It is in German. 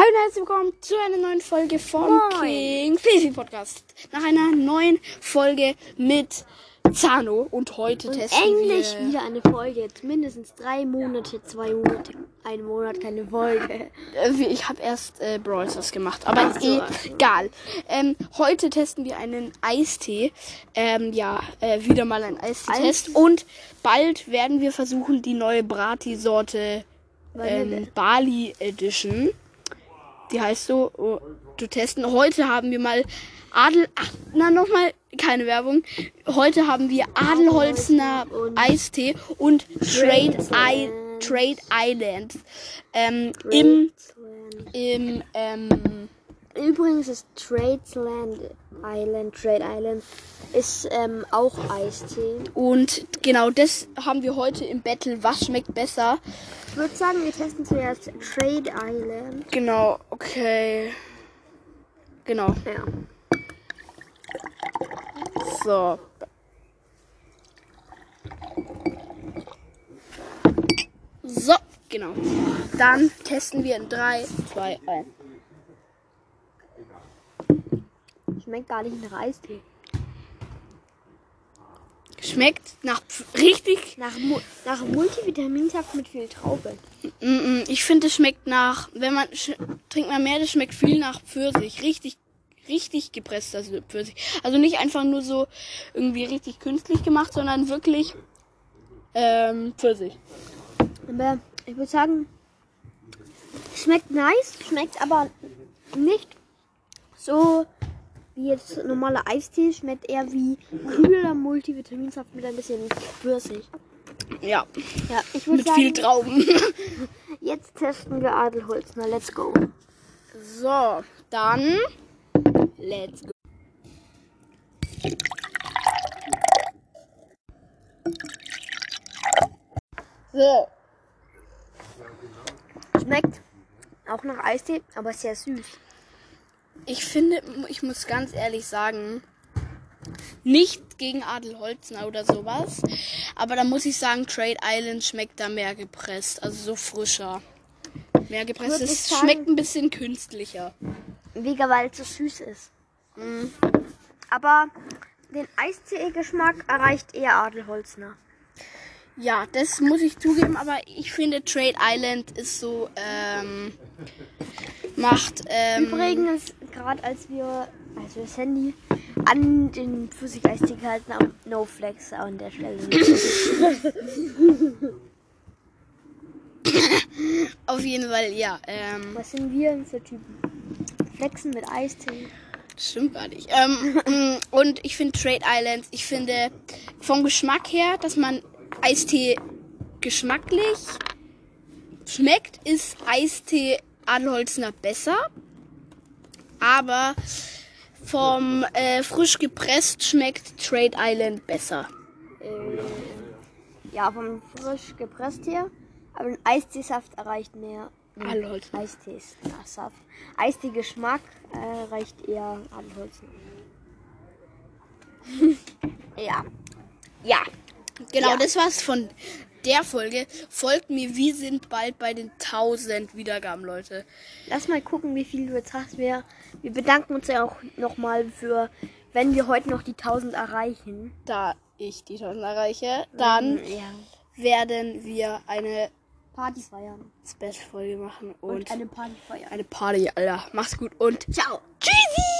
Hallo und herzlich willkommen zu einer neuen Folge vom Moin. King Fifi Podcast. Nach einer neuen Folge mit Zano und heute Und testen endlich wir. wieder eine Folge. Jetzt mindestens drei Monate, zwei Monate, ein Monat keine Folge. Äh, Ich habe erst äh, Brawl Stars gemacht, aber so, eh egal. Ähm, heute testen wir einen Eistee. Ähm, ja, äh, wieder mal ein Eistee-Test. Eis- Und bald werden wir versuchen, die neue Brati-Sorte ähm, Bali Edition. Die heißt so, oh, zu testen. Heute haben wir mal Adel. Ach, na, nochmal keine Werbung. Heute haben wir Adelholzner Eistee und Trade, I. Trade Island. Ähm, Im, im, ähm, Übrigens ist Tradesland Island, Trade Island, ist ähm, auch Eistee. und genau das haben wir heute im Battle. Was schmeckt besser? Ich würde sagen, wir testen zuerst Trade Island. Genau, okay. Genau. Ja. So. So, genau. Dann testen wir in 3, 2, 1. Schmeckt gar nicht nach Eistee. Schmeckt nach richtig. Nach, Mu nach Multivitaminsaft mit viel Traube. Mm, mm, Ich finde, es schmeckt nach, wenn man trinkt man mehr, das schmeckt viel nach Pfirsich. Richtig, richtig gepresster Pfirsich. Also nicht einfach nur so irgendwie richtig künstlich gemacht, sondern wirklich ähm, Pfirsich. Aber ich würde sagen, schmeckt nice, schmeckt aber nicht so wie jetzt normaler Eistee, schmeckt eher wie kühler Multivitaminsaft mit ein bisschen Pfirsich. Ja, Ja, ich würde mit sagen, viel Trauben. jetzt testen wir Adelholzner. Let's go. So, dann let's go. So, Schmeckt auch nach Eistee, aber sehr süß. Ich finde, ich muss ganz ehrlich sagen, nicht gegen Adelholzner oder sowas, aber da muss ich sagen, Trade Island schmeckt da mehr gepresst, also so frischer. Mehr gepresst, es sagen- schmeckt ein bisschen künstlicher. Wegen weil es so süß ist. Mhm. Aber den Eistee-Geschmack erreicht eher Adelholzner. Ja, das muss ich zugeben, aber ich finde Trade Island ist so, ähm, macht, ähm, Übrigens, gerade als wir, als wir das Handy an den Pfirsich-Eistee gehalten haben, no flex an der Stelle. auf jeden Fall, ja, ähm, Was sind wir für Typen? Flexen mit Eistee. stimmt gar nicht. Ähm, mm, und ich finde Trade Island, ich finde vom Geschmack her, dass man Eistee geschmacklich schmeckt, ist Eistee Adelholzner besser. Aber vom äh, frisch gepresst schmeckt Trade Island besser. Äh, ja, vom frisch gepresst her. Aber den Eisteesaft erreicht mehr. den Adelholzner. Eisteesaft. Eistee-Geschmack äh, erreicht eher Adelholzner. ja. Ja. Genau, Ja. das war's von der Folge. Folgt mir, wir sind bald bei den 1000 Wiedergaben, Leute. Lass mal gucken, wie viel du jetzt hast. Wir, wir bedanken uns ja auch nochmal für, wenn wir heute noch die 1000 erreichen. Da ich die 1000 erreiche, dann ja. werden wir eine Party feiern. Special-Folge machen Und, und, eine Party feiern. eine Party, Alter. Mach's gut und Ciao. tschüssi!